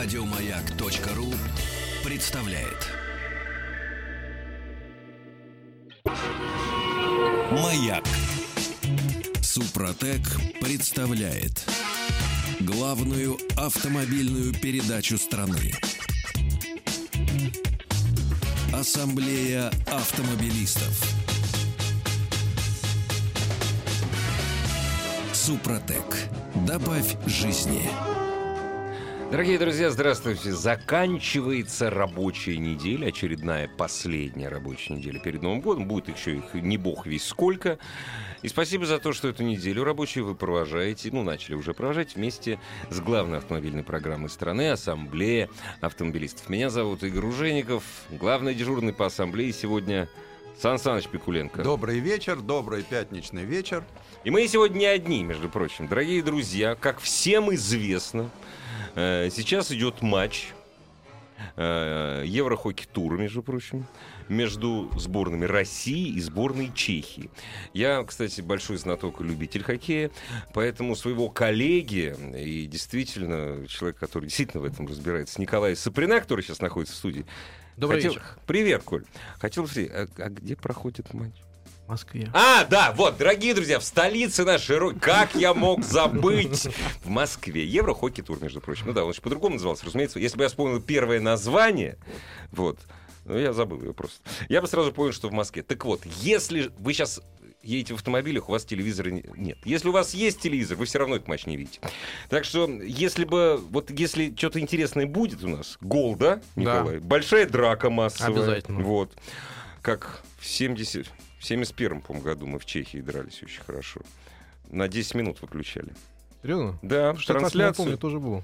Радиомаяк.ру представляет. Маяк. Супротек представляет главную автомобильную передачу страны. Ассамблея автомобилистов. Супротек. Добавь жизни. Дорогие друзья, здравствуйте. Заканчивается рабочая неделя, очередная последняя рабочая неделя перед Новым годом. Будет еще их не бог весь сколько. И спасибо за то, что эту неделю рабочую вы провожаете, ну, начали уже провожать вместе с главной автомобильной программой страны «Ассамблея автомобилистов». Меня зовут Игорь Ужеников, главный дежурный по ассамблее сегодня Сан Саныч Пикуленко. Добрый вечер, добрый пятничный вечер. И мы сегодня не одни, между прочим. Дорогие друзья, как всем известно, сейчас идет матч э, Еврохоккей-тур, между прочим, между сборными России и сборной Чехии. Я, кстати, большой знаток и любитель хоккея, поэтому своего коллеги и действительно человек, который действительно в этом разбирается, Николай Саприна, который сейчас находится в студии. Добрый Хотел... вечер. Привет, Коль. Хотел спросить, а, а где проходит матч? Москве. А, да, вот, дорогие друзья, в столице нашей Как я мог забыть? В Москве. Еврохоккей тур, между прочим. Ну да, он еще по-другому назывался, разумеется. Если бы я вспомнил первое название, вот, ну я забыл его просто. Я бы сразу понял, что в Москве. Так вот, если вы сейчас едете в автомобилях, у вас телевизора не- нет. Если у вас есть телевизор, вы все равно этот матч не видите. Так что, если бы, вот если что-то интересное будет у нас, гол, да, Николай? Большая драка массовая. Обязательно. Вот. Как в 70... В 71 по году мы в Чехии дрались очень хорошо. На 10 минут выключали. Серьезно? Да, В 68 я трансляцию. помню, тоже был.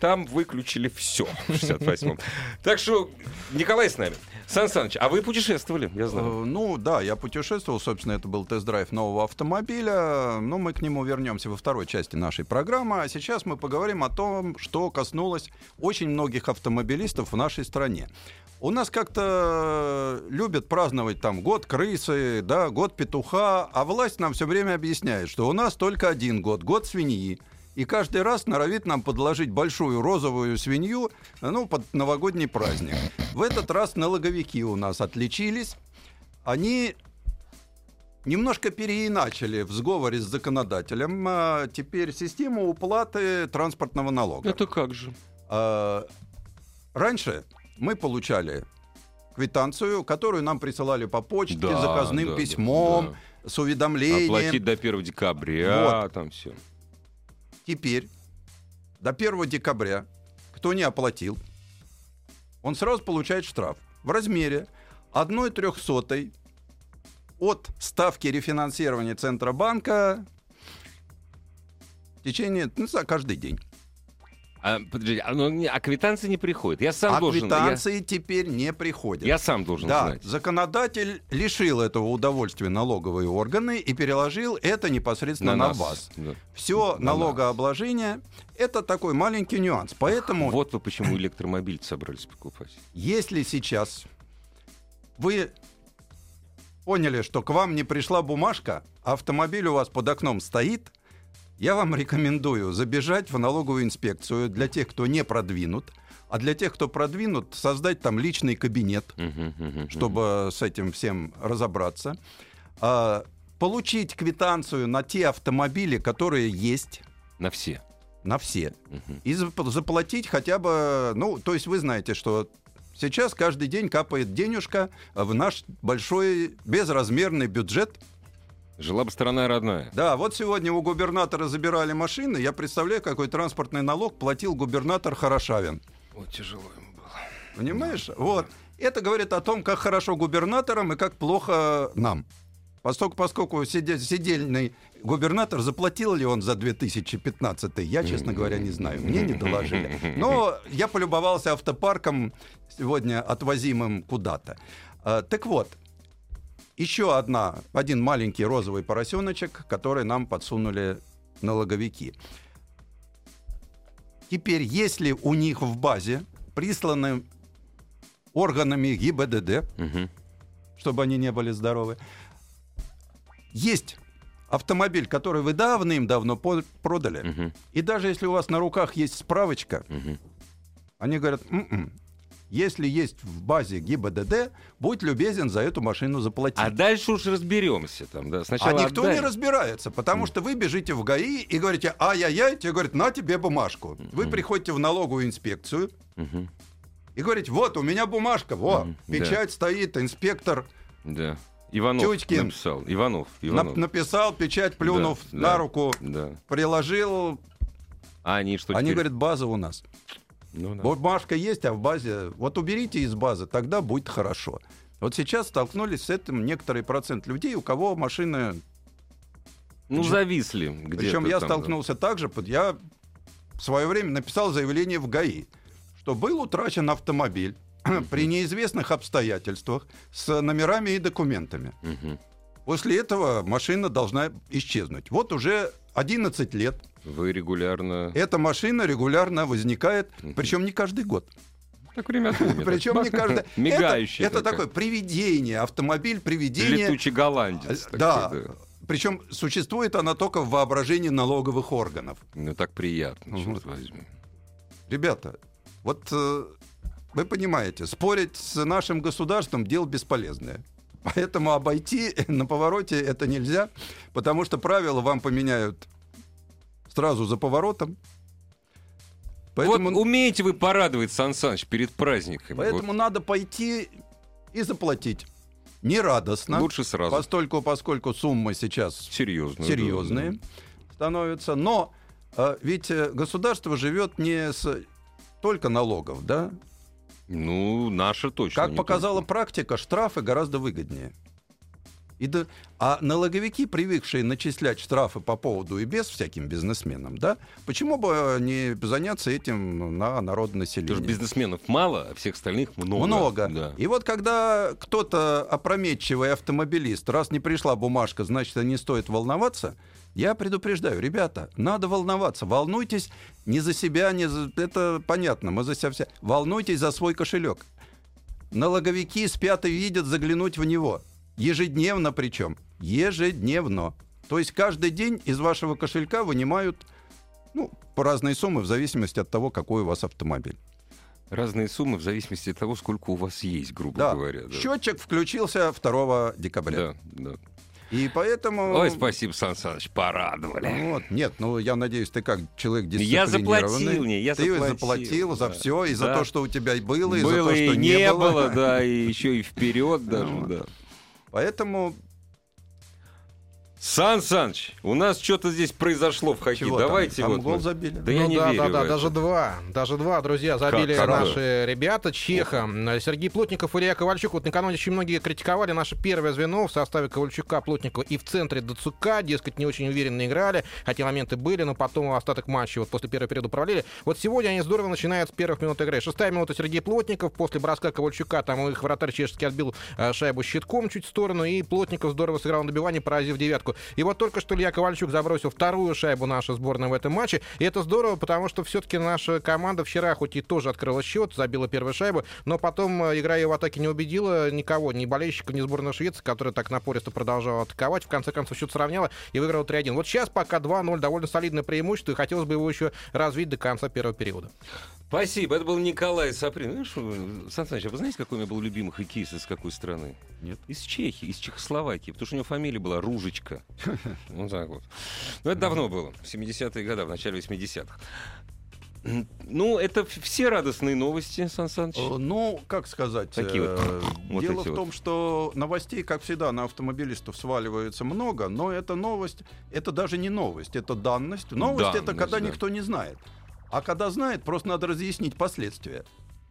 Там выключили все в 68-м. Так что Николай с нами. Сан Саныч, а вы путешествовали, я знаю. Э, Ну да, я путешествовал, собственно, это был тест-драйв нового автомобиля, но мы к нему вернемся во второй части нашей программы, а сейчас мы поговорим о том, что коснулось очень многих автомобилистов в нашей стране. У нас как-то любят праздновать там год крысы, да, год петуха, а власть нам все время объясняет, что у нас только один год, год свиньи. И каждый раз норовит нам подложить большую розовую свинью, ну, под новогодний праздник. В этот раз налоговики у нас отличились. Они немножко переиначили в сговоре с законодателем а, теперь систему уплаты транспортного налога. Это как же? А, Раньше мы получали квитанцию, которую нам присылали по почте, Да, заказным да, да, письмом, с уведомлением. Оплатить до 1 декабря, там все. Теперь до 1 декабря, кто не оплатил, он сразу получает штраф в размере 1 трехсотой от ставки рефинансирования Центробанка в течение, ну, за каждый день. А, подожди, а, ну, а квитанции не приходят. Я сам а должен... я- квитанции теперь не приходят. Я, сам должен да, знать. законодатель лишил этого удовольствия налоговые органы и переложил это непосредственно на, нас. вас. Да. Все На налогообложение это такой маленький нюанс. Поэтому Вот вы почему электромобиль собрались покупать. Если сейчас вы поняли, что к вам не пришла бумажка, автомобиль у вас под окном стоит, я вам рекомендую забежать в налоговую инспекцию для тех, кто не продвинут, а для тех, кто продвинут, создать там личный кабинет, чтобы с этим всем разобраться. А, Получить квитанцию на те автомобили, которые есть, На все. на все и зап- заплатить хотя бы, ну, то есть вы знаете, что сейчас каждый день капает денежка в наш большой безразмерный бюджет. Жила бы страна родная. Да, вот сегодня у губернатора забирали машины, я представляю, какой транспортный налог платил губернатор Хорошавин. Вот тяжело ему было. Понимаешь? Вот. Это говорит о том, как хорошо губернаторам и как плохо нам. Поскольку, поскольку сиде- сидельный губернатор, заплатил ли он за 2015, я, честно говоря, не знаю. Мне не доложили. Но я полюбовался автопарком сегодня отвозимым куда-то. А, Так вот, еще одна, один маленький розовый поросеночек, который нам подсунули налоговики. Теперь, если у них в базе присланы органами ГИБДД, Мгм. чтобы они не были здоровы, есть автомобиль, который вы давным-давно продали, Мгм, и даже если у вас на руках есть справочка, мгм. они говорят, «М-м, если есть в базе ГИБДД, будь любезен за эту машину заплатить. А дальше уж разберемся там, да. А Сначала никто отдай. не разбирается, потому что вы бежите в ГАИ и говорите, ай-яй-яй, тебе говорят, на тебе бумажку. Вы приходите в налоговую инспекцию и говорите, вот, у меня бумажка, во, Мгм, печать стоит, инспектор Да. Иванов Тютькин. написал. Иванов. нап- Иванов. написал, печать плюнув Да, на да. руку, Да. приложил. А они что Они теперь? говорят, база у нас. Ну да. Бумажка есть, а в базе... Вот уберите из базы, тогда будет хорошо. Вот сейчас столкнулись с этим некоторый процент людей, у кого машины... Ну, зависли где-то Причем я там, да. столкнулся так же, я в свое время написал заявление в ГАИ, что был утрачен автомобиль при неизвестных обстоятельствах с номерами и документами. После этого машина должна исчезнуть. Вот уже 11 лет Вы регулярно... эта машина регулярно возникает, причем не каждый год. Так время от времени. Причем не каждый... Мигающий. Это, это такое привидение, автомобиль привидение. Летучий голландец. Э, Да. Причем существует она только в воображении налоговых органов. Ну, так приятно, черт возьми. Ребята, вот э, вы понимаете, спорить с нашим государством дело бесполезное. Поэтому обойти на повороте это нельзя, потому что правила вам поменяют сразу за поворотом. Поэтому, Вот умеете вы порадовать, Сан Саныч, перед праздниками. поэтому надо пойти и заплатить. Не радостно, Вот лучше сразу. постольку, поскольку суммы сейчас Серьезно. серьезные становятся. Но э, ведь э, государство живет не с только налогов, да? Ну, наша точно. Как показала только. практика, штрафы гораздо выгоднее. И да- а налоговики, привыкшие начислять штрафы по поводу и без всяким бизнесменам, да, почему бы не заняться этим на народное Потому население? что бизнесменов мало, а всех остальных много. Много. Да. И вот когда кто-то опрометчивый автомобилист, раз не пришла бумажка, значит, не стоит волноваться, я предупреждаю, ребята, надо волноваться. Волнуйтесь не за себя, не за... Это понятно, мы за себя все... Волнуйтесь за свой кошелек. Налоговики спят и видят заглянуть в него. Ежедневно причем. Ежедневно. То есть каждый день из вашего кошелька вынимают ну, по разной суммы в зависимости от того, какой у вас автомобиль. Разные суммы в зависимости от того, сколько у вас есть, грубо Да, говоря. Да. счетчик включился 2 декабря. Да, да. И поэтому... Ой, спасибо, Сан Саныч, порадовали. Вот, нет, ну я надеюсь, ты как человек Я дисциплинированный. заплатил, не, я ты заплатил, заплатил за да. все, и за Да. то, что у тебя было, и за то, что и не было, было. да, и еще и вперед даже, да. Поэтому Сан Саныч, у нас что-то здесь произошло в хоккее. чего там? Давайте Там вот. гол мы- забили. Да я ну не да, верю да, да, даже два. Даже два, друзья, забили Как? наши ребята Чеха. Сергей Плотников и Илья Ковальчук. Вот накануне очень многие критиковали наше первое звено в составе Ковальчука, Плотникова и в центре Дацука. Дескать, не очень уверенно играли, хотя моменты были, но потом остаток матча вот после первого периода провалили. Вот сегодня они здорово начинают с первых минут игры. Шестая минута Сергей Плотников. После броска Ковальчука там их вратарь чешский отбил э, шайбу щитком чуть в сторону, и Плотников здорово сыграл на добивании, поразив девятку. И вот только что Илья Ковальчук забросил вторую шайбу наша сборная в этом матче. И это здорово, потому что все-таки наша команда вчера хоть и тоже открыла счет, забила первую шайбу, но потом э, игра ее в атаке не убедила никого, ни болельщиков, ни сборной Швеции, которая так напористо продолжала атаковать. В конце концов счет сравняла и выиграла 3-1. Вот сейчас пока 2-0 довольно солидное преимущество, и хотелось бы его еще развить до конца первого периода. Спасибо, это был Николай Саприн. Знаешь, что, Сан Саныч, а вы знаете, какой у меня был любимый хоккеист из какой страны? Нет. Из Чехии, из Чехословакии, потому что у него фамилия была Ружечка. Вот так вот. Ну, это давно было, в 70-е годы, в начале 80-х. Ну, это все радостные новости, Сан Саныч. Э, Ну, как сказать, Такие вот. э, Вот дело в вот. том, что новостей, как всегда, на автомобилистов сваливается много, но эта новость, это даже не новость, это данность. Новость это Данность, когда да. никто не знает. А когда знает, просто надо разъяснить последствия.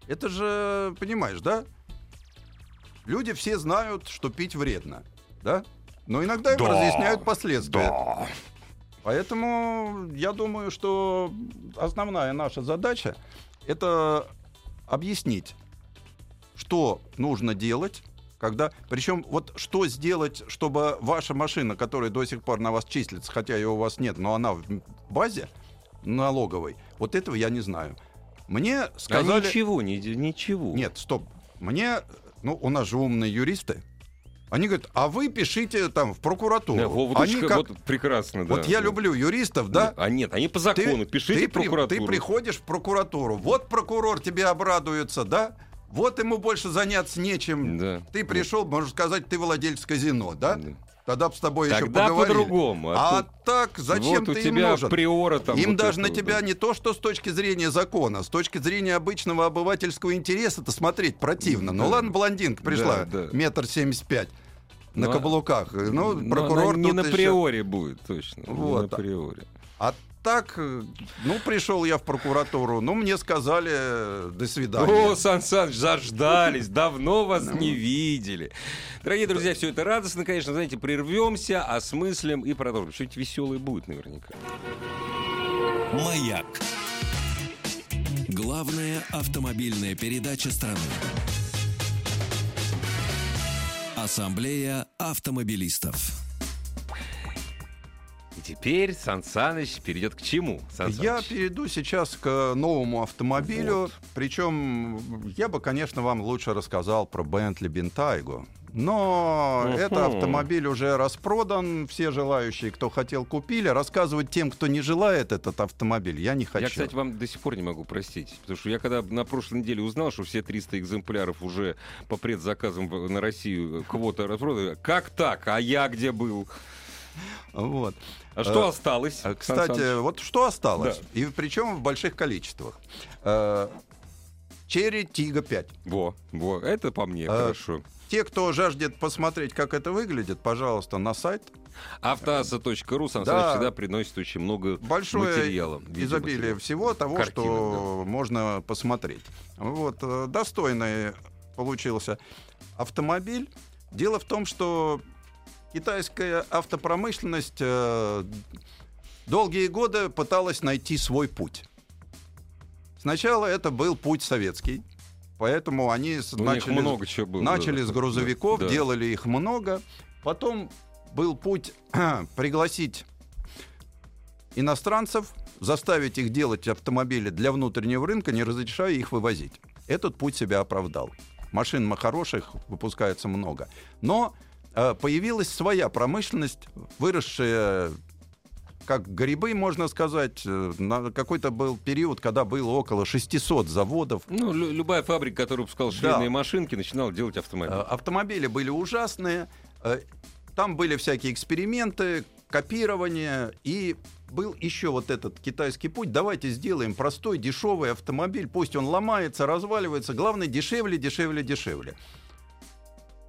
Это же, понимаешь, да? Люди все знают, что пить вредно, да? Но иногда им Да. разъясняют последствия. Поэтому я думаю, что основная наша задача это объяснить, что нужно делать, когда. Причем вот что сделать, чтобы ваша машина, которая до сих пор на вас числится, хотя ее у вас нет, но она в базе налоговой, вот этого я не знаю. Мне А сказали. ничего, не, ничего. Нет, стоп. Мне, ну, у нас же умные юристы. Они говорят, а вы пишите там в прокуратуру. Да, Вова, Они как- вот прекрасно, да. Вот я да. люблю юристов, да? А нет, они по закону. Пишите ты в при- прокуратуру. ты приходишь в прокуратуру, вот прокурор тебе обрадуется, да? Вот ему больше заняться нечем. Да. Ты пришел, можно сказать, ты владелец казино, да? Да. Тогда бы с тобой еще Тогда поговорили. по-другому. А, А тут- так, зачем вот у ты тебя им нужен? приора там. Им вот даже это на вот, тебя да. не то, что с точки зрения закона, с точки зрения обычного обывательского интереса-то смотреть противно. Ну Да. ладно, блондинка пришла, Да, да. метр семьдесят пять на Ну, каблуках. Ну, прокурор не на еще- приоре будет, точно. не Вот. на приоре. А так, э, ну, пришел я в прокуратуру, ну, мне сказали, э, до свидания. О, Сан Саныч, заждались, давно вас Ну. не видели. Дорогие друзья, все это радостно, конечно, знаете, прервемся, осмыслим и продолжим. Что-нибудь веселое будет наверняка. «Маяк». Главная автомобильная передача страны. Ассамблея автомобилистов. Теперь Сан Саныч перейдет к чему? Сан Я перейду сейчас к новому автомобилю. Вот. Причем я бы, конечно, вам лучше рассказал про Bentley Bentaygo. Но Мгм. этот автомобиль уже распродан. Все желающие, кто хотел, купили. Рассказывать тем, кто не желает этот автомобиль, я не хочу. Я, кстати, вам до сих пор не могу простить. Потому что я когда на прошлой неделе узнал, что все 300 экземпляров уже по предзаказам на Россию квота распродана, как так? А я где был? Вот. А что Э, осталось? Сан Кстати, вот что осталось, Да. и причем в больших количествах. Э, Cherry Tiggo 5. Во, во, это по мне, А, хорошо. Те, кто жаждет посмотреть, как это выглядит, пожалуйста, на сайт. Автоаса.ру Сан Да. Всегда приносит очень много Большое материала. изобилие видеоматериала. всего того, Картинок, что можно посмотреть. Вот, э, достойный получился автомобиль. Дело в том, что китайская автопромышленность э, долгие годы пыталась найти свой путь. Сначала это был путь советский, поэтому они У начали, много чего было. начали да, с грузовиков, да. делали их много. Потом был путь пригласить иностранцев, заставить их делать автомобили для внутреннего рынка, не разрешая их вывозить. Этот путь себя оправдал. Машин хороших выпускается много. Но появилась своя промышленность, выросшая как грибы, можно сказать. Э, На какой-то был период, когда было около 600 заводов, Ну, лю- любая фабрика, которая выпускала швейные машинки, начинала делать Э, автомобили. Автомобили были ужасные. э, Там были всякие эксперименты, копирование. И был еще вот этот китайский путь. Давайте сделаем простой, дешевый автомобиль. Пусть он ломается, разваливается. Главное, дешевле, дешевле, дешевле.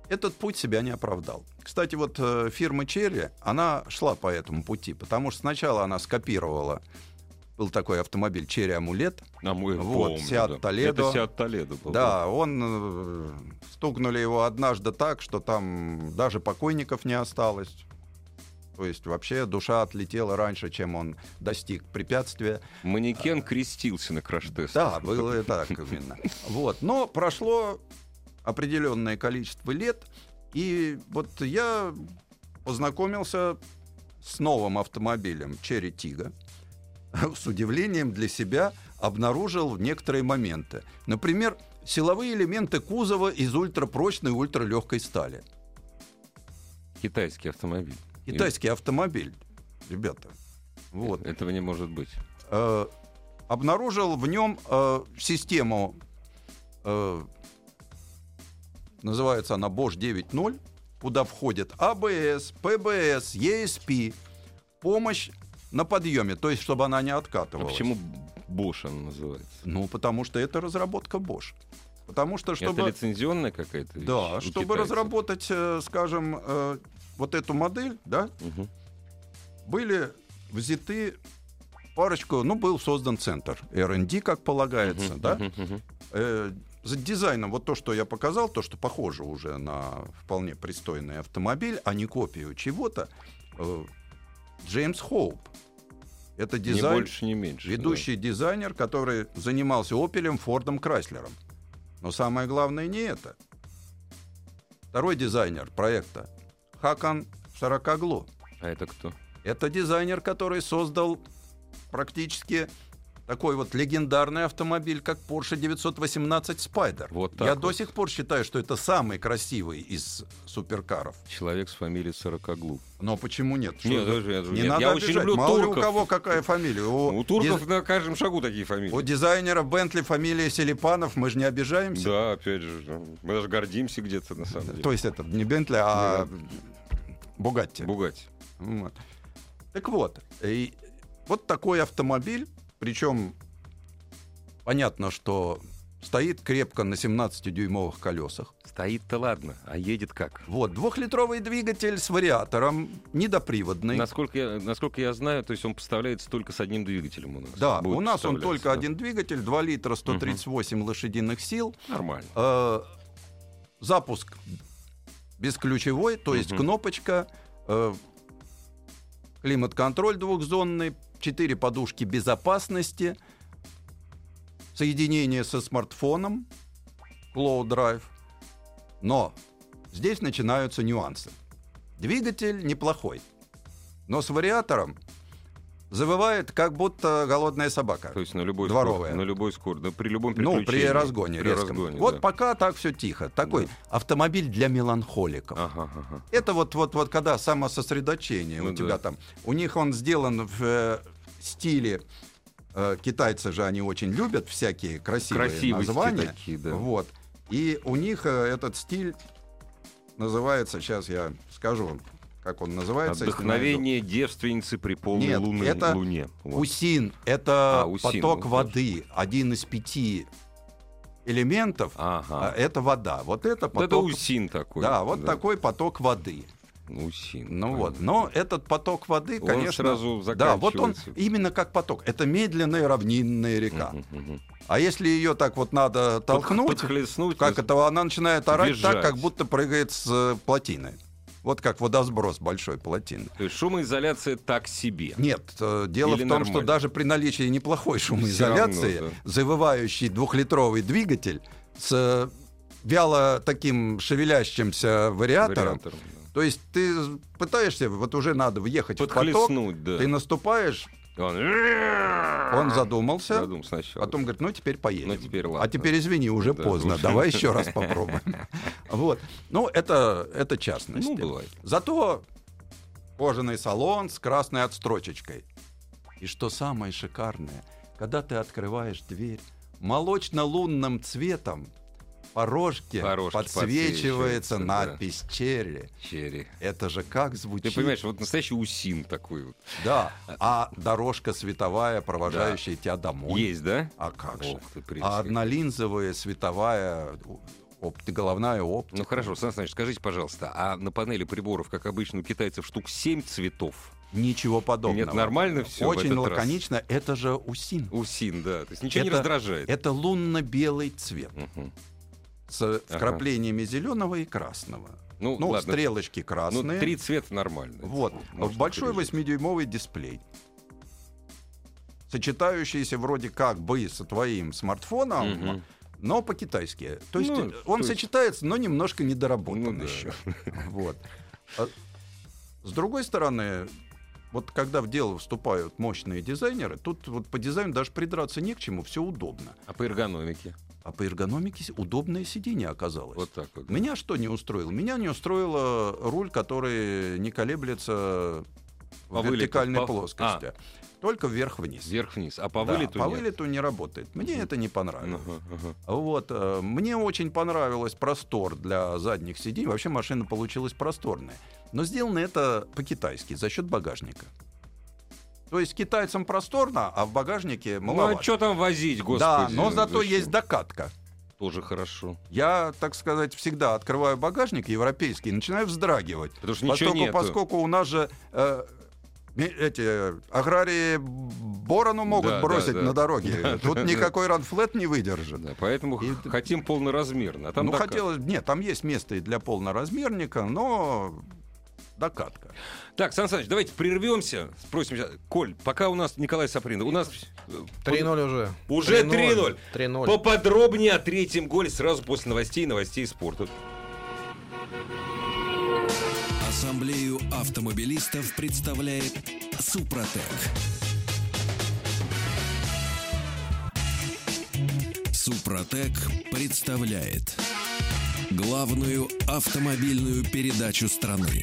Этот путь себя не оправдал. Кстати, вот э, фирма Черри, она шла по этому пути, потому что сначала она скопировала был такой автомобиль Черри Амулет, А мы вот, да. Toledo. Это Seat Toledo был. Да, он э, стукнули его однажды так, что там даже покойников не осталось. То есть вообще душа отлетела раньше, чем он достиг препятствия. Манекен крестился на краш-тест. Да, было и так именно. Вот. Но прошло определенное количество лет, и вот я познакомился с новым автомобилем Cherry Tiggo. С удивлением для себя обнаружил некоторые моменты. Например, силовые элементы кузова из ультрапрочной ультралегкой стали. Китайский автомобиль. Китайский автомобиль, ребята. Вот. Этого не может быть. Э, обнаружил в нем э, систему, э, называется она Bosch 9.0, куда входит ABS, PBS, ESP, помощь на подъеме, то есть чтобы она не А откатывалась. почему Bosch она называется? Ну, потому что это разработка Bosch. Потому что, чтобы... Это лицензионная какая-то вещь Да, чтобы китайцев? разработать, э, скажем, э, вот эту модель, да, Мгм. были взяты парочку, ну, был создан центр R&D, как полагается, Мгм, да. мгм, мгм. За дизайном, вот то, что я показал, то, что похоже уже на вполне пристойный автомобиль, а не копию чего-то, э, Джеймс Хоуп. Это дизайн, больше, ни меньше. да. ведущий дизайнер, который занимался Опелем, Фордом, Крайслером. Но самое главное не это. Второй дизайнер проекта Хакан Шаракаглу. А это кто? Это дизайнер, который создал практически такой вот легендарный автомобиль, как Porsche 918 Spider. Вот так Я вот. до сих пор считаю, что это самый красивый из суперкаров. Человек с фамилией Сорокоглу. Но почему нет? Что Нет, даже- не нет, надо я очень обижать. люблю Мало ли у турков. кого какая фамилия. У, У турков диз- на каждом шагу такие фамилии. у дизайнера Бентли фамилия Селипанов, мы же не обижаемся. Да, опять же, ну, мы даже гордимся где-то на самом деле. То есть это не Бентли, а Бугатти. Бугати. Вот. Так вот, и вот такой автомобиль, причем понятно, что стоит крепко на 17-дюймовых колесах. Стоит-то ладно, а едет как? Вот, двухлитровый двигатель с вариатором, недоприводный. Насколько я, насколько я знаю, то есть он поставляется только с одним двигателем у нас. Да, Будет у нас он только да. один двигатель, 2 литра, 138 лошадиных сил. Нормально. Э, запуск бесключевой, то есть Мгм. кнопочка, э, климат-контроль двухзонный, 4 подушки безопасности, соединение со смартфоном, Cloud Drive. Но здесь начинаются нюансы. Двигатель неплохой, но с вариатором завывает, как будто голодная собака. То есть на любой Дворовая. скорости, на любой скорости, при любом Ну, переключении. при разгоне При резком. разгоне, вот да. пока так все тихо. Такой автомобиль для меланхоликов. Ага, ага. Это вот, вот, вот когда самососредоточение Ну у тебя да. там. У них он сделан в э, стиле. э, китайцы же они очень любят всякие красивые Красивости названия. такие, да. Вот. И у них э, этот стиль называется, сейчас я скажу как он называется. если Отдохновение девственницы при полной Нет, луны- это луне. Вот. Усин — это А, усин, поток вот, воды, один из пяти элементов. Ага. а, Это вода. Вот это Вот это поток. усин такой. Да, вот такой поток воды. Усин. Ну понятно. вот, но этот поток воды, Он конечно, сразу да, вот он именно как поток. Это медленная равнинная река. А если ее так вот надо толкнуть, Подхлестнуть. как это она начинает орать Визжать. так, как будто прыгает с э, плотины. Вот как водосброс большой плотины. То есть шумоизоляция так себе. Нет, э, дело Или в том, что нормально? даже при наличии неплохой шумоизоляции, равно, завывающий двухлитровый двигатель с э, вяло таким шевелящимся вариатором, Вариатором, да. То есть ты пытаешься, вот уже надо въехать в поток, да. ты наступаешь, Он, он задумался, Задум сначала. потом говорит, ну теперь поедем. Ну, теперь ладно. А теперь извини, уже Да, поздно, уже. давай еще раз попробуем. Вот, ну это, это частность. Ну, бывает. Зато кожаный салон с красной отстрочечкой. И что самое шикарное, когда ты открываешь дверь, молочно-лунным цветом по рожке По рожке подсвечивается подсвечивается, да. надпись «Черри». Черри. Это же как звучит. Ты понимаешь, вот настоящий усин такой вот. Да, а дорожка световая, провожающая тебя домой. Есть, да? А как же? Ох прелесть А однолинзовая световая опти- головная оптика. Ну хорошо, Сан Саныч, скажите, пожалуйста, а на панели приборов, как обычно у китайцев, штук 7 цветов? Ничего подобного. Нет, нормально всё в Очень этот раз? лаконично. Это же усин. Усин, да. То есть ничего не Это- раздражает. Это лунно-белый цвет Мгм. С вкраплениями зеленого и красного. Ну, Ну, ладно. стрелочки Ну, красные. три цвета нормально. Вот. Можно Большой пережить. 8-дюймовый дисплей. Сочетающийся вроде как бы со твоим смартфоном, Мгм. но по-китайски. То есть Ну, э, то он есть- сочетается, но немножко недоработан Ну еще. Вот. А С другой стороны, вот когда в дело вступают мощные дизайнеры, тут вот по дизайну даже придраться не к чему, все удобно. А по эргономике? А по эргономике удобное сиденье оказалось. Вот так вот. Меня что не устроило? Меня не устроило руль, который не колеблется По в вертикальной по- плоскости. Только вверх-вниз. Вверх-вниз. А по Да, вылету по нет? вылету не работает. Мне это не понравилось. Ага, ага. Вот, э, мне очень понравилось простор для задних сидений. Вообще машина получилась просторная. Но сделано это по-китайски, за счет багажника. То есть китайцам просторно, а в багажнике Ну маловато. а что там возить, господи? да, но зато зачем? есть докатка. Тоже хорошо. Я, так сказать, всегда открываю багажник европейский и начинаю вздрагивать. Потому что ничего Поскольку, нету. поскольку у нас же э, эти аграрии борону могут Да, да, бросить да. на дороге. Да, Тут да, никакой ранфлет не выдержит. Да, поэтому И- хотим полноразмерно. А там ну, докат. хотелось... Нет, там есть место и для полноразмерника, но докатка. Так, Сан Саныч, давайте прервемся. Спросим сейчас. Коль, пока у нас Николай Сапринов. У нас... э, 3-0 уже. Уже 3-0. 3-0. Поподробнее о третьем голе сразу после новостей и новостей спорта. Ассамблею автомобилистов представляет Супротек. Супротек представляет главную автомобильную передачу страны.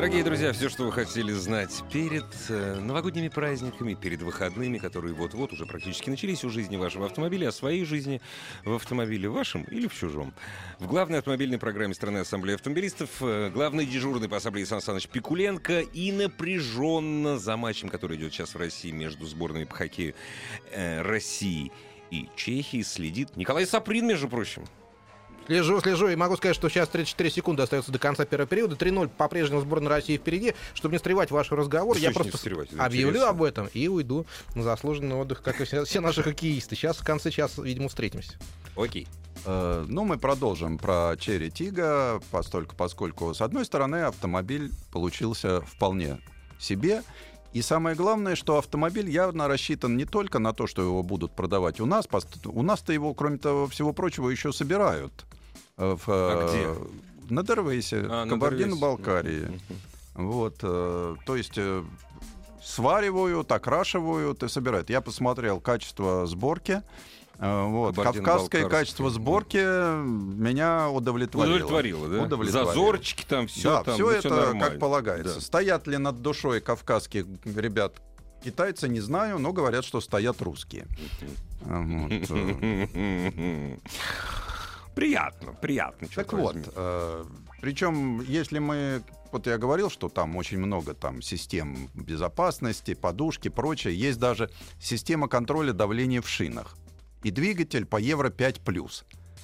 Дорогие друзья, все, что вы хотели знать перед э, новогодними праздниками, перед выходными, которые вот-вот уже практически начались у жизни вашего автомобиля, о своей жизни в автомобиле вашем или в чужом. В главной автомобильной программе страны Ассамблеи автомобилистов э, главный дежурный по ассамблее Сан Саныч Пикуленко и напряженно за матчем, который идет сейчас в России между сборными по хоккею э, России и Чехии следит Николай Саприн, между прочим. Слежу, слежу, и могу сказать, что сейчас 34 секунды остается до конца первого периода. 3-0 по-прежнему сборная России впереди. Чтобы не встревать ваш разговор, Да я просто объявлю интересно. об этом и уйду на заслуженный отдых, как и все, все наши хоккеисты. Сейчас в конце часа, видимо, встретимся. Окей. Э, Ну, мы продолжим про Черри Тига, постольку, поскольку, с одной стороны, автомобиль получился вполне себе. И самое главное, что автомобиль явно рассчитан не только на то, что его будут продавать у нас. У нас-то его, кроме того всего прочего, еще собирают. Э, В, А э, На Дервейсе, А, Кабардино-Балкарии. Вот, э, то есть э, сваривают, окрашивают и собирают. Я посмотрел качество сборки. э, Вот. Кавказское качество сборки меня удовлетворило. Удовлетворило, да? Удовлетворило. Зазорчики там, все да, там, все ну, это нормально. как полагается. Да. Стоят ли над душой кавказских ребят китайцы, не знаю, но говорят, что стоят русские. Вот, э. Приятно, приятно. Так вот, возьми. причем, если мы, вот я говорил, что там очень много там систем безопасности, подушки, прочее, есть даже система контроля давления в шинах и двигатель по Евро 5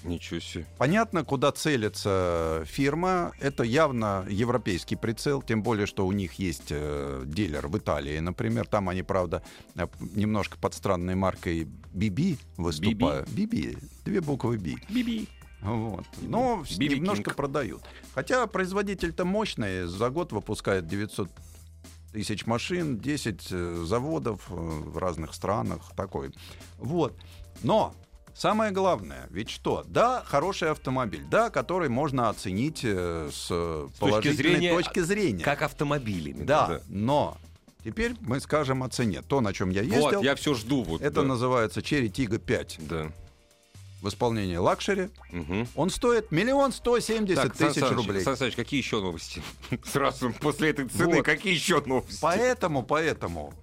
Ничего себе. Понятно, куда целится фирма. Это явно европейский прицел, тем более, что у них есть э, дилер в Италии, например. Там они, правда, э, немножко под странной маркой BB выступают. BB, две буквы B. Биби. Вот. Но с- BB немножко King. продают. Хотя производитель-то мощный, за год выпускает 900 тысяч машин, 10 э, заводов э, в разных странах, такой. Вот. Но самое главное, ведь что? Да, хороший автомобиль, да, который можно оценить э, с, положительной зрения- точки зрения. Как автомобилями. Да, но теперь мы скажем о цене. То, на чем я ездил, Вот, я все жду. Вот, это да. называется Chery Tiggo 5 Да. В исполнении luxury. Мгм. Он стоит миллион сто семьдесят Сан тысяч Саныч, рублей. Сан Саныч, какие еще новости? Сразу после этой цены, Вот. какие еще новости? Поэтому, поэтому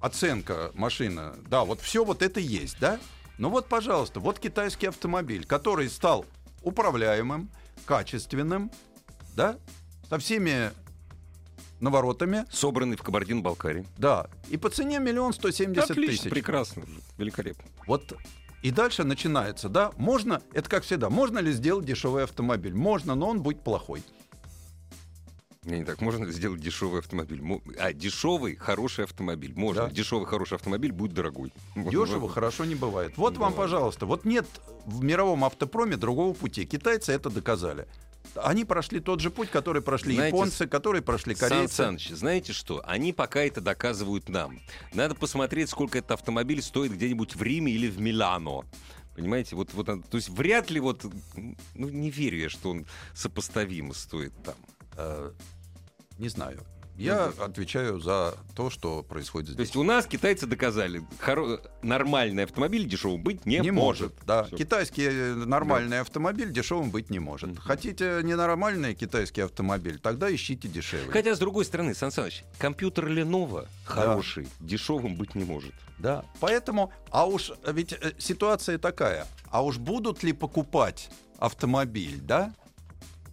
оценка машины, да, вот все вот это есть, да? Ну вот, пожалуйста, вот китайский автомобиль, который стал управляемым, качественным, да, со всеми наворотами, Собранный в Кабардино-Балкарии. да, и по цене миллион сто семьдесят Отлично, тысяч. прекрасно, великолепно. Вот и дальше начинается, да, можно, это как всегда, можно ли сделать дешевый автомобиль? Можно, но он будет плохой. Не, не так, можно сделать дешевый автомобиль. Мо- А, дешевый, хороший автомобиль. Можно. Да. Дешевый, хороший автомобиль будет дорогой. Дешево хорошо не бывает. Вот Не вам, бывает. пожалуйста, вот нет в мировом автопроме другого пути. Китайцы это доказали. Они прошли тот же путь, который прошли Знаете, японцы, который прошли Сан корейцы. Саныч, знаете что? Они пока это доказывают нам. Надо посмотреть, сколько этот автомобиль стоит где-нибудь в Риме или в Милано. Понимаете, вот, вот, то есть вряд ли вот, ну не верю я, что он сопоставимо стоит там. Э, не знаю. Я отвечаю за то, что происходит То здесь. есть у нас китайцы доказали, хоро- нормальный автомобиль дешевым быть не, не может. Да. Всё. Китайский э, нормальный автомобиль дешевым быть не может. Мгм. Хотите ненормальный китайский автомобиль, тогда ищите дешевле. Хотя, с другой стороны, Сан Саныч, компьютер Lenovo хороший, дешевым быть не может. Да. Поэтому, а уж э, ведь э, ситуация такая, а уж будут ли покупать автомобиль, да,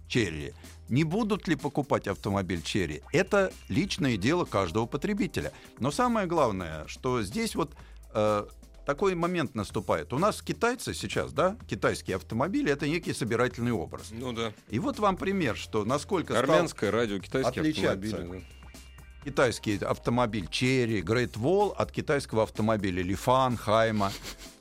Черри, не будут ли покупать автомобиль Черри, это личное дело каждого потребителя. Но самое главное, что здесь вот э, такой момент наступает. У нас китайцы сейчас, да, китайские автомобили, это некий собирательный образ. Ну да. И вот вам пример, что насколько Армянское радио, китайские отличаться. автомобили. да. Китайский автомобиль Черри, Great Wall от китайского автомобиля Лифан, Хайма.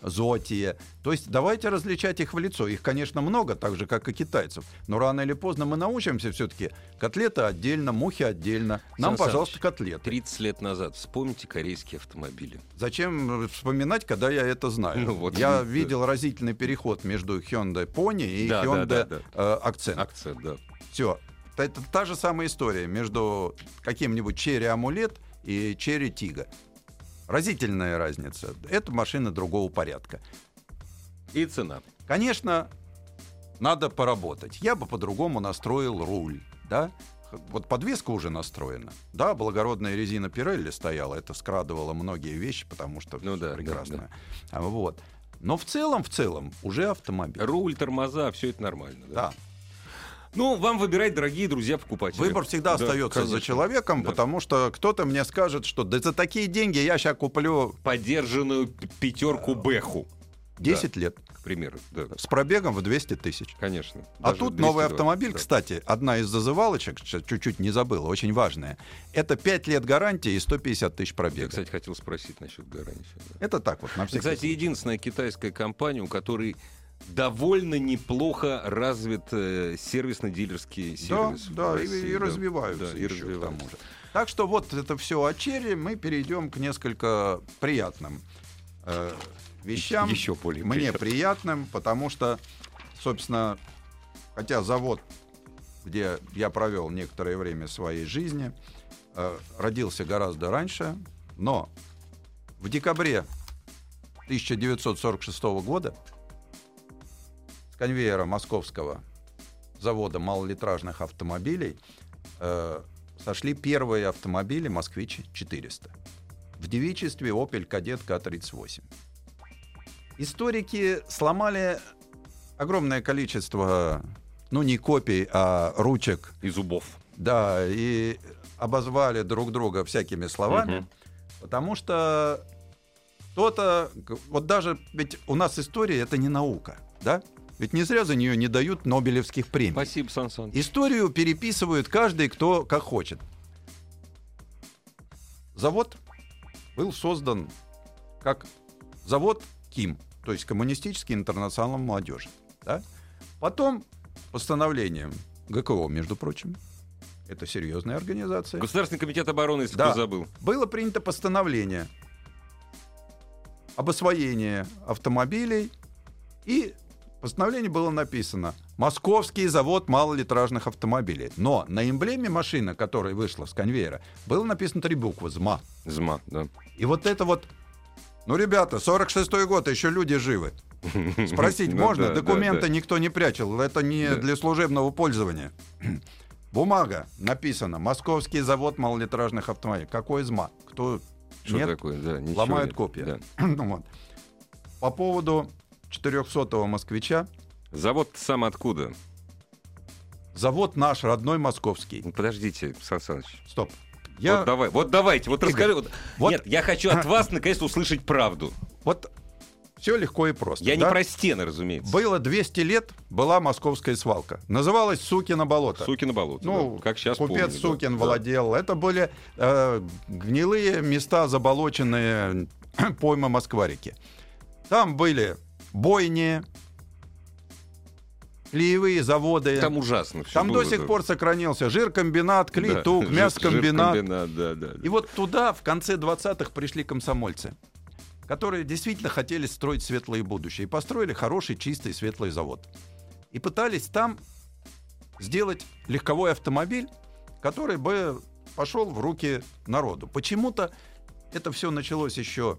зотия. То есть давайте различать их в лицо. Их, конечно, много, так же, как и китайцев. Но рано или поздно мы научимся все-таки. Котлеты отдельно, мухи отдельно. Нам, Сан пожалуйста, котлеты. 30 лет назад вспомните корейские автомобили. Зачем вспоминать, когда я это знаю? Ну, вот, я да. видел разительный переход между Hyundai Pony и Да, да, Hyundai да, да. э, Accent. Акцент, да. Все. Это та же самая история между каким-нибудь Cherry Амулет и Cherry Тига. Разительная разница. Это машина другого порядка. И цена. Конечно, надо поработать. Я бы по-другому настроил руль, да? Вот подвеска уже настроена. Да, благородная резина Пирелли стояла, это скрадывало многие вещи, потому что Ну да, да, прекрасная. А Вот. Но в целом, в целом, уже автомобиль. Руль, тормоза, все это нормально. Да. Да. Ну, вам выбирать, дорогие друзья, покупатели. Выбор всегда Да, остается за конечно. человеком, Да. потому что кто-то мне скажет, что да за такие деньги я сейчас куплю Подержанную пятерку Бэху, 10 лет к примеру. Да, с пробегом в 200 тысяч. конечно. А тут новый 220, автомобиль, да. кстати, одна из зазывалочек, чуть-чуть не забыл, очень важная. Это 5 лет гарантии и 150 тысяч Я, пробега. кстати, хотел спросить насчет гарантии. да. Это так вот, на всякий Кстати, единственная китайская компания, у которой довольно неплохо развит э, сервисно-дилерский Да, сервис. в да, и, России, и да. развиваются Да, и еще к развиваются. тому же. Так что вот это все о черри, мы перейдем к несколько приятным э, вещам. Еще более Мне приятным. приятным, потому что, собственно, хотя завод, где я провел некоторое время своей жизни, э, родился гораздо раньше, но в декабре 1946 года с конвейера московского завода малолитражных автомобилей э, сошли первые автомобили «Москвич-400» в девичестве «Опель Кадет К-38». Историки сломали огромное количество, ну не копий, а ручек, И зубов. да, и обозвали друг друга всякими словами, Мгм. потому что кто-то, вот даже, ведь у нас история это не наука, да? Ведь не зря за нее не дают Нобелевских премий. Спасибо, Сан Саныч. Историю переписывают каждый, кто как хочет. Завод был создан как завод КИМ, то есть Коммунистический интернационал молодежи. Да? Потом постановлением ГКО, между прочим, это серьезная организация, Государственный комитет обороны, если Да. кто забыл. было принято постановление об освоении автомобилей, и постановлении было написано «Московский завод малолитражных автомобилей». Но на эмблеме машины, которая вышла с конвейера, было написано три буквы «ЗМА». ЗМА, да. И вот это вот... Ну, ребята, 46-й год, еще люди живы. Спросить Ну можно? Документы никто не прячал. Это не для служебного пользования. Бумага написана. Московский завод малолитражных автомобилей. Какой ЗМА? Кто Что нет? такое? Да, Ломают копии. Ну вот. По поводу 400-го москвича. Завод сам откуда? Завод наш, родной московский. Ну, Подождите, Сан Саныч. Стоп. Я Вот, давай, вот давайте, вот Игорь, расскажи. вот- вот- Нет, я хочу от вас наконец-то услышать правду. вот все легко и просто. Я не да? про стены, разумеется. Было 200 лет, была московская свалка. Называлась Сукино болото. Суки на болото. Ну, да, как сейчас купец помню. Сукин Да. владел. Это были э, гнилые места, заболоченные поймы Москва-реки. Там были бойни, клеевые заводы. Там ужасно Там до сих пор сохранился жиркомбинат, клейтук, мясокомбинат. Да, да, да. И вот туда в конце 20-х пришли комсомольцы, которые действительно хотели строить светлое будущее. И построили хороший, чистый, светлый завод. И пытались там сделать легковой автомобиль, который бы пошел в руки народу. Почему-то это все началось еще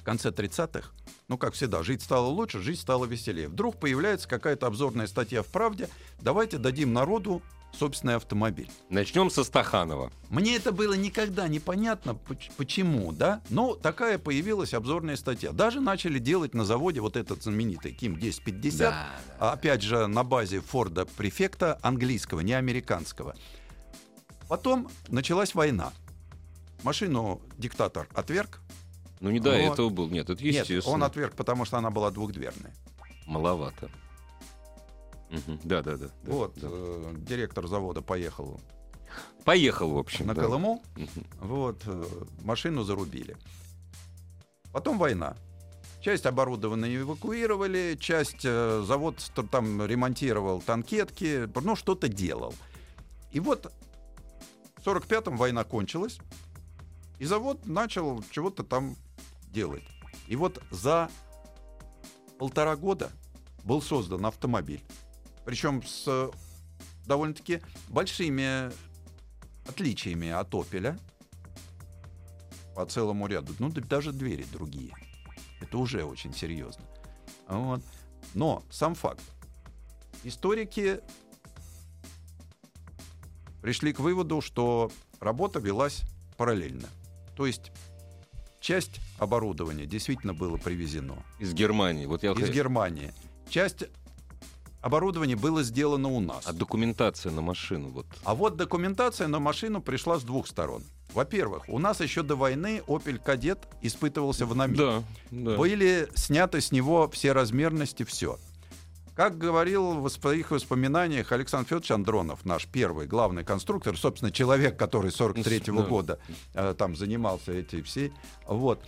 в конце 30-х. Ну, как всегда, жить стало лучше, жить стало веселее. Вдруг появляется какая-то обзорная статья в «Правде». Давайте дадим народу собственный автомобиль. Начнем со Стаханова. Мне это было никогда непонятно, поч- почему, да? Но такая появилась обзорная статья. Даже начали делать на заводе вот этот знаменитый Ким 1050, а опять же на базе Форда префекта английского, не американского. Потом началась война. Машину диктатор отверг. Ну не до Вот. этого был. Нет, это Нет, естественно. он отверг, потому что она была двухдверная. Маловато. Мгм. Да, да, да. да, вот, да. э, директор завода поехал Поехал, в общем. на да. Колыму. Вот, э, машину зарубили. Потом война. Часть оборудования эвакуировали, часть э, завод там ремонтировал танкетки, ну, что-то делал. И вот в 45-м война кончилась, и завод начал чего-то там делать. И вот за полтора года был создан автомобиль. Причем с э, довольно-таки большими отличиями от «Опеля» по целому ряду. Ну, да даже двери другие. Это уже очень серьезно. Вот. Но сам факт. Историки пришли к выводу, что работа велась параллельно. То есть часть оборудования действительно было привезено Из Германии. Вот я вот из Германии. Часть оборудования было сделано у нас. А документация на машину вот. А вот документация на машину пришла с двух сторон. Во-первых, у нас еще до войны Opel Кадет испытывался в НАМИ. Да, да. Были сняты с него все размерности, все. Как говорил в своих воспоминаниях Александр Федорович Андронов, наш первый главный конструктор, собственно, человек, который 43-го Да. года э, там занимался эти все, вот,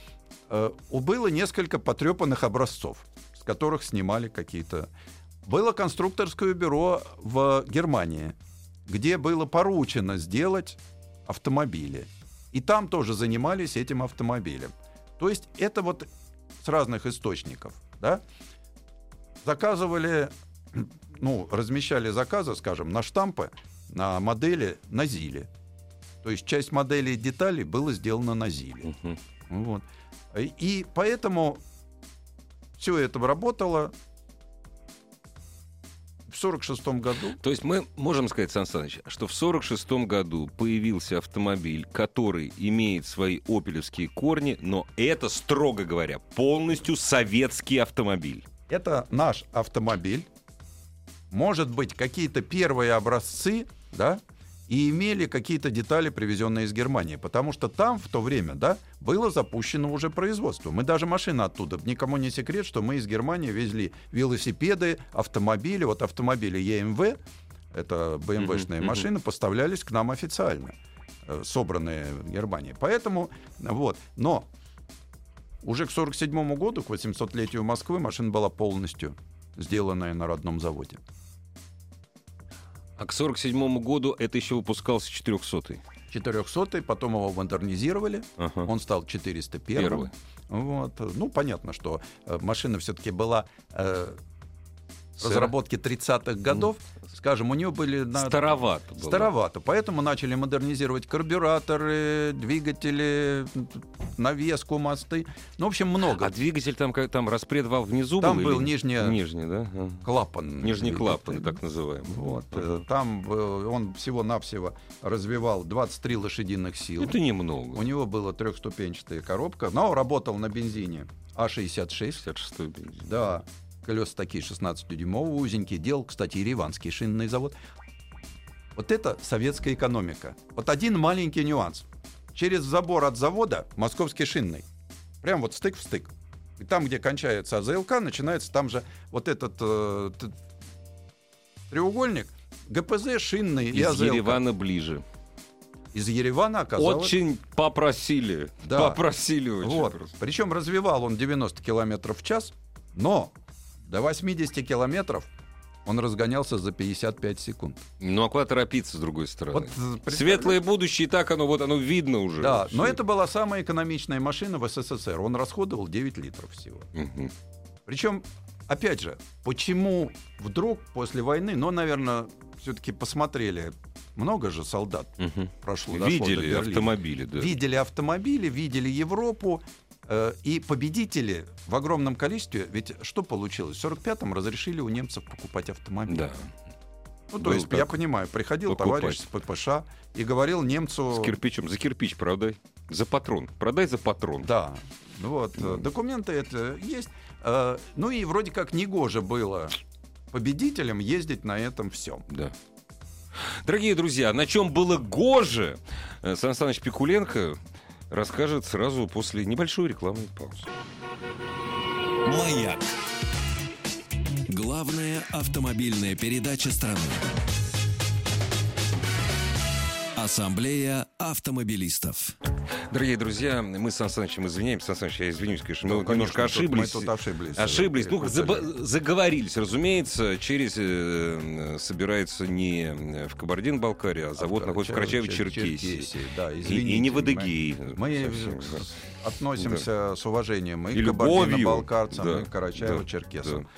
э, было несколько потрепанных образцов, с которых снимали какие-то... Было конструкторское бюро в Германии, где было поручено сделать автомобили. И там тоже занимались этим автомобилем. То есть это вот с разных источников, да? Заказывали, ну, размещали заказы, скажем, на штампы, на модели, на ЗИЛе. То есть часть моделей и деталей было сделано на ЗИЛе. Мгм. Вот. И поэтому все это работало. В 46 году То есть мы можем сказать, Сан Саныч, что в 46 году появился автомобиль, который имеет свои опелевские корни, но это, строго говоря, полностью советский автомобиль. Это наш автомобиль. Может быть, какие-то первые образцы, да, и имели какие-то детали, привезенные из Германии. Потому что там в то время, да, было запущено уже производство. Мы даже машины оттуда. Никому не секрет, что мы из Германии везли велосипеды, автомобили. Вот автомобили EMV, это BMW-шные Мгм, мгм. машины, поставлялись к нам официально, э, собранные в Германии. Поэтому, вот. Но уже к 47 году, к 800-летию Москвы, машина была полностью сделанная на родном заводе. А к 47 году это еще выпускался 400-й. 400 потом его модернизировали, Ага. он стал 401 Первый. Вот. Ну, понятно, что э, машина все-таки была э, разработки 30-х годов. Скажем, у нее были... на- Старовато было. Старовато. Поэтому начали модернизировать карбюраторы, двигатели, навеску, мосты. Ну, в общем, много. А двигатель там, как, там распредвал внизу Там был? был или- нижняя- Нижний, да? Клапан. Нижний клапан, так называемый. Вот. э, Там э, он всего-навсего развивал 23 лошадиных сил. Это немного. У него была трехступенчатая коробка, но работал на бензине А66. 66-й бензин. Да, колеса такие 16-дюймовые, узенькие. Делал, кстати, и Риванский шинный завод. Вот это советская экономика. Вот один маленький нюанс. Через забор от завода московский шинный. Прям вот стык в стык. И там, где кончается АЗЛК, начинается там же вот этот э, треугольник. ГПЗ, шинный и Из АЗЛК. Еревана ближе. Из Еревана оказалось... Очень попросили. Да. Попросили очень Вот. просто. Причем развивал он 90 километров в час, но до 80 километров он разгонялся за 55 секунд. Ну, а куда торопиться, с другой стороны? Вот, э? Светлое будущее, и так оно, вот оно видно уже. Да, но это была самая экономичная машина в СССР. Он расходовал 9 литров всего. Мгм. Причем, опять же, почему вдруг после войны, ну, наверное, все-таки посмотрели, много же солдат Мгм. прошло. Видели автомобили, да. видели автомобили, видели Европу, и победители в огромном количестве, ведь что получилось? В 45-м разрешили у немцев покупать автомобили. Да. Ну, то Был есть, я понимаю, приходил Покупать. товарищ с ППШ и говорил немцу... С кирпичом. За кирпич продай. За патрон. Продай за патрон. Да, вот, э, документы это есть. Э, Ну и вроде как негоже было победителям ездить на этом всем. Да. Дорогие друзья, на чем было гоже, э, Сан Саныч Пикуленко расскажет сразу после небольшой рекламной паузы. Маяк. Главная автомобильная передача страны. Ассамблея автомобилистов. Дорогие друзья, мы с Сан Санычем извиняемся. Сан Саныч, я извинюсь, конечно, мы Да, немножко конечно, тут ошиблись. Мы тут ошиблись. Ошиблись. Ну, Сергеем. заговорились, разумеется. Через э, собирается не в Кабардино-Балкарии, а завод Кар- находится в Чер- Карачаево-Черкесии. Черкесии, Да, И, и извините, не в мы- Адыгее. Мы да. относимся с уважением и, И к кабардино-балкарцам, Да, и к карачаево да, черкесам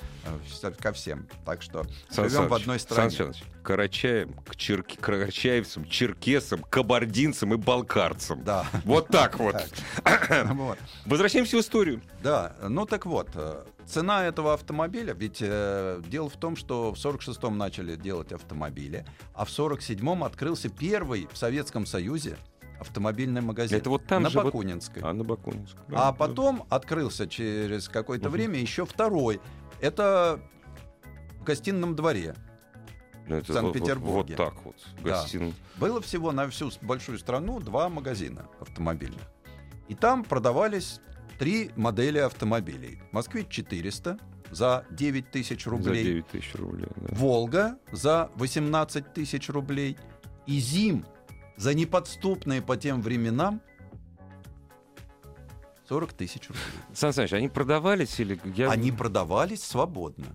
ко всем. Так что Сан живем в Саныч, одной Сан стране. Саныч, к Карачаевым, к черки, карачаевцам, черкесам, кабардинцам и балкарцам. Да. Вот так вот. Вот. Возвращаемся в историю. Да, ну так вот, э, цена этого автомобиля, ведь э, дело в том, что в 46-м начали делать автомобили, а в 47-м открылся первый в Советском Союзе автомобильный магазин. Это вот там на же вот- Бакунинской. А на Бакунинском. А потом открылся через какое-то Мгм. время еще второй. Это в гостином дворе. Ну, в Санкт-Петербурге. Вот, вот так вот. Да. Гостиный. Было всего на всю большую страну два магазина автомобильных. И там продавались три модели автомобилей. Москвич 400 за 9 тысяч За рублей. 9 тысяч рублей. да. Волга за 18 тысяч рублей. И Зим за неподступные по тем временам 40 тысяч рублей. Сан Саныч, они продавались или... Я... Они продавались свободно.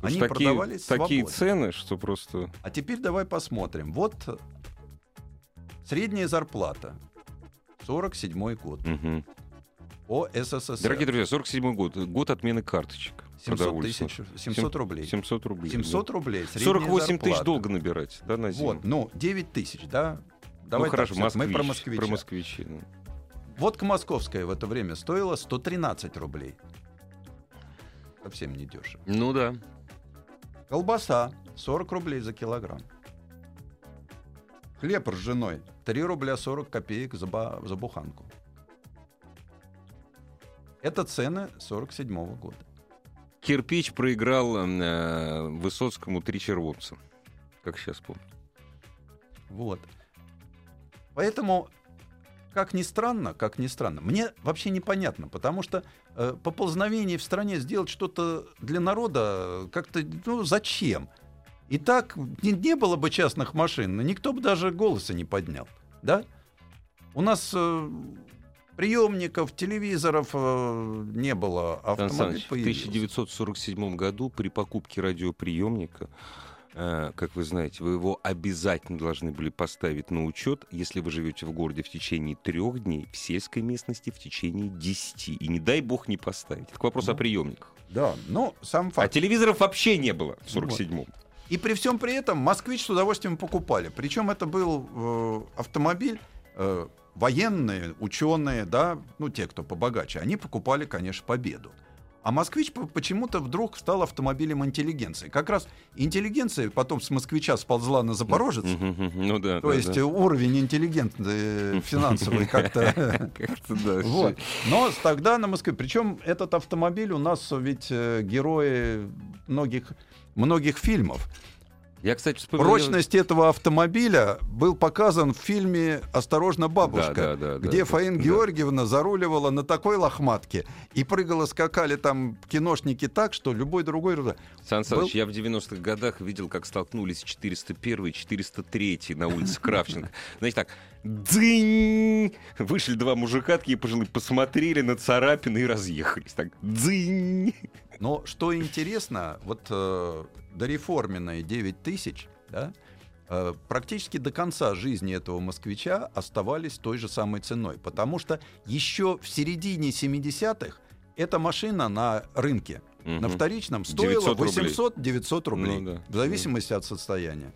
Потому Они такие, продавались такие свободно. цены, что просто... А теперь давай посмотрим. Вот средняя зарплата. 47 год. Мгм. По СССР. Дорогие друзья, 47 год. Год отмены карточек. 700 продовольственных. тысяч, 700 рублей. 700 рублей. 700 рублей. да. средняя 48 тысяч зарплата. долго набирать, да, на зиму? Вот, ну, 9 тысяч, да? Давай ну, хорошо, так, москвич, мы про москвича. Про москвичи. Водка московская в это время стоила 113 рублей. Совсем не дешево. Ну да. Колбаса 40 рублей за килограмм. Хлеб ржаной 3 рубля 40 копеек за, ба- за буханку. Это цены 47 года. Кирпич проиграл э, Высоцкому три червонца. Как сейчас помню. Вот. Поэтому, как ни странно, как ни странно, мне вообще непонятно, потому что э, поползновение в стране сделать что-то для народа э, как-то, ну, зачем? И так не, не было бы частных машин, никто бы даже голоса не поднял, да? У нас э, приемников, телевизоров э, не было, а Сан автомобиль Саныч, в появился. 1947 году при покупке радиоприемника, как вы знаете, вы его обязательно должны были поставить на учет, если вы живете в городе в течение трех дней, в сельской местности в течение десяти. И не дай бог не поставить. Это к вопросу Ну, о приемниках. Да, ну, сам А факт. телевизоров вообще не было в 47-м. И при всем при этом москвич с удовольствием покупали. Причем это был э, автомобиль э, военные, ученые, да, ну те, кто побогаче, они покупали, конечно, победу. А москвич по- почему-то вдруг стал автомобилем интеллигенции. Как раз интеллигенция потом с москвича сползла на Запорожец. Ну да. То да, есть да. уровень интеллигентный, э, финансовый как-то Как-то да. вот. Но тогда на Москве. Причем этот автомобиль у нас ведь э, герои многих, многих фильмов. Я, кстати, вспоминаю... Прочность этого автомобиля был показан в фильме «Осторожно, бабушка», Да, да, да, где да, Фаин да. Георгиевна заруливала на такой лохматке и прыгала, скакали там киношники так, что любой другой... Сан Саныч, был- я в 90-х годах видел, как столкнулись 401 и 403 на улице Кравченко. Знаете, так, дзынь! Вышли два мужика, такие пожилые, посмотрели на царапины и разъехались. Так, дзынь! Но что интересно, вот э, дореформенные 9 тысяч, да, э, практически до конца жизни этого москвича оставались той же самой ценой, потому что еще в середине 70-х эта машина на рынке, на Мгм. вторичном, стоила 900 рублей. 800-900 рублей, Ну да, в зависимости от состояния.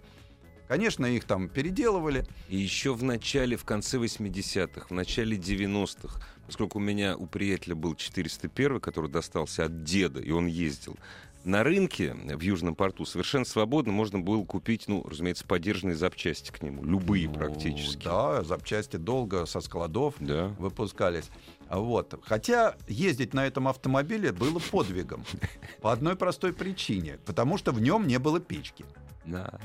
Конечно, их там переделывали. И еще в начале, в конце 80-х, в начале 90-х, поскольку у меня у приятеля был 401, который достался от деда, и он ездил, на рынке в Южном порту совершенно свободно можно было купить, ну, разумеется, подержанные запчасти к нему, любые Ну, практически. Да, запчасти долго со складов Да. выпускались. Вот. Хотя ездить на этом автомобиле было подвигом. По одной простой причине. Потому что в нем не было печки. Да.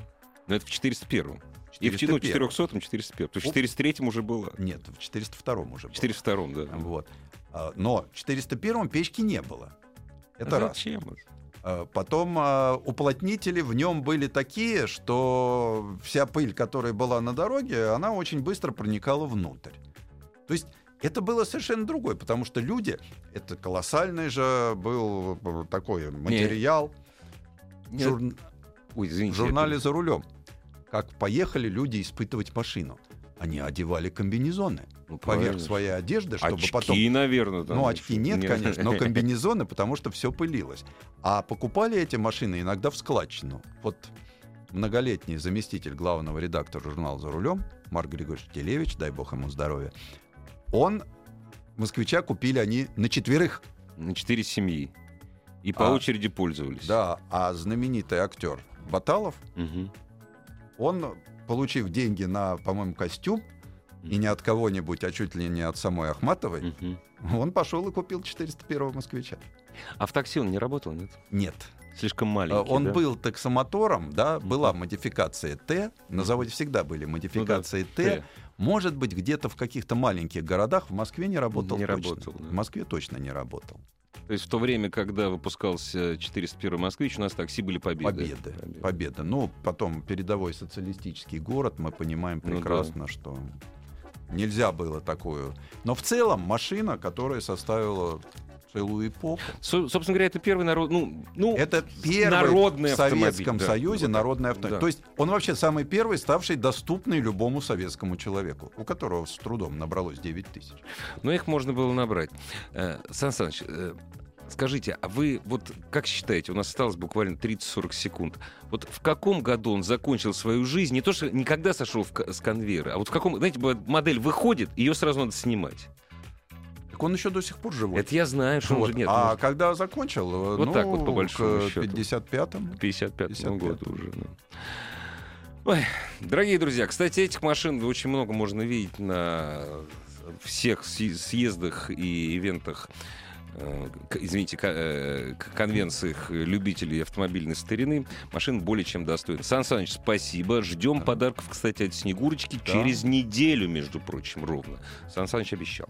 Но это в 401 И в ну, 401. 400 401 То в 403 уже было. Нет, в 402 уже В было. 402 да. Вот. А, Но в 401 печки не было. Это А раз. Зачем? А, Потом а, уплотнители в нем были такие, что вся пыль, которая была на дороге, она очень быстро проникала внутрь. То есть Это было совершенно другое, потому что люди, это колоссальный же был э, такой материал Нет. жур- Ой, извините. журнале «За рулем». Как поехали люди испытывать машину. Они одевали комбинезоны Ну, поверх правильно. своей одежды, чтобы Очки, потом наверное. там Ну, очки нет, Нет. конечно, но комбинезоны, потому что все пылилось. А покупали эти машины иногда в складчину. Вот многолетний заместитель главного редактора журнала «За рулем» Марк Григорьевич Телевич, дай бог ему здоровья, он, москвича купили они на четверых. На четыре семьи. И по А, очереди пользовались. Да, а знаменитый актер Баталов, Мгм. Он, получив деньги на, по-моему, костюм, и не от кого-нибудь, а чуть ли не от самой Ахматовой, он пошел и купил 401 москвича. А в такси он не работал, нет? Нет, Слишком маленький, Он да? был таксомотором, да, была модификация Т. На заводе всегда были модификации Т. Т. Может быть, где-то в каких-то маленьких городах в Москве не работал Не точно. работал, да. В Москве точно не работал. То есть в то время, когда выпускался 401 «Москвич», у нас такси были победы. Победы. Победа. Ну, потом передовой социалистический город, мы понимаем Ну да. прекрасно, что нельзя было такую. Но в целом машина, которая составила целую эпоху. Со- собственно говоря, это первый народ... Ну, ну Это первый в Советском да. Союзе так. народный автомобиль. Да. То есть он вообще самый первый, ставший доступный любому советскому человеку, у которого с трудом набралось 9 тысяч. Но их можно было набрать. Э, Сан Саныч, э, скажите, а вы вот как считаете, у нас осталось буквально 30-40 секунд, вот в каком году он закончил свою жизнь, не то, что никогда сошел в с конвейера, а вот в каком, знаете, модель выходит, ее сразу надо снимать. Так он еще до сих пор живой. Это я знаю, что Вот. же нет. а может, когда закончил? э, Вот ну, так вот, по большому к счету. 55-му. к 55 55. году уже. да. Ой, дорогие друзья, кстати, этих машин очень много можно видеть на всех съ- съездах и ивентах э, извините, э, конвенциях любителей автомобильной старины машин более чем достойны. Сан Саныч, спасибо. Ждем подарков, кстати, от Снегурочки Да. через неделю, между прочим, ровно. Сан Саныч обещал.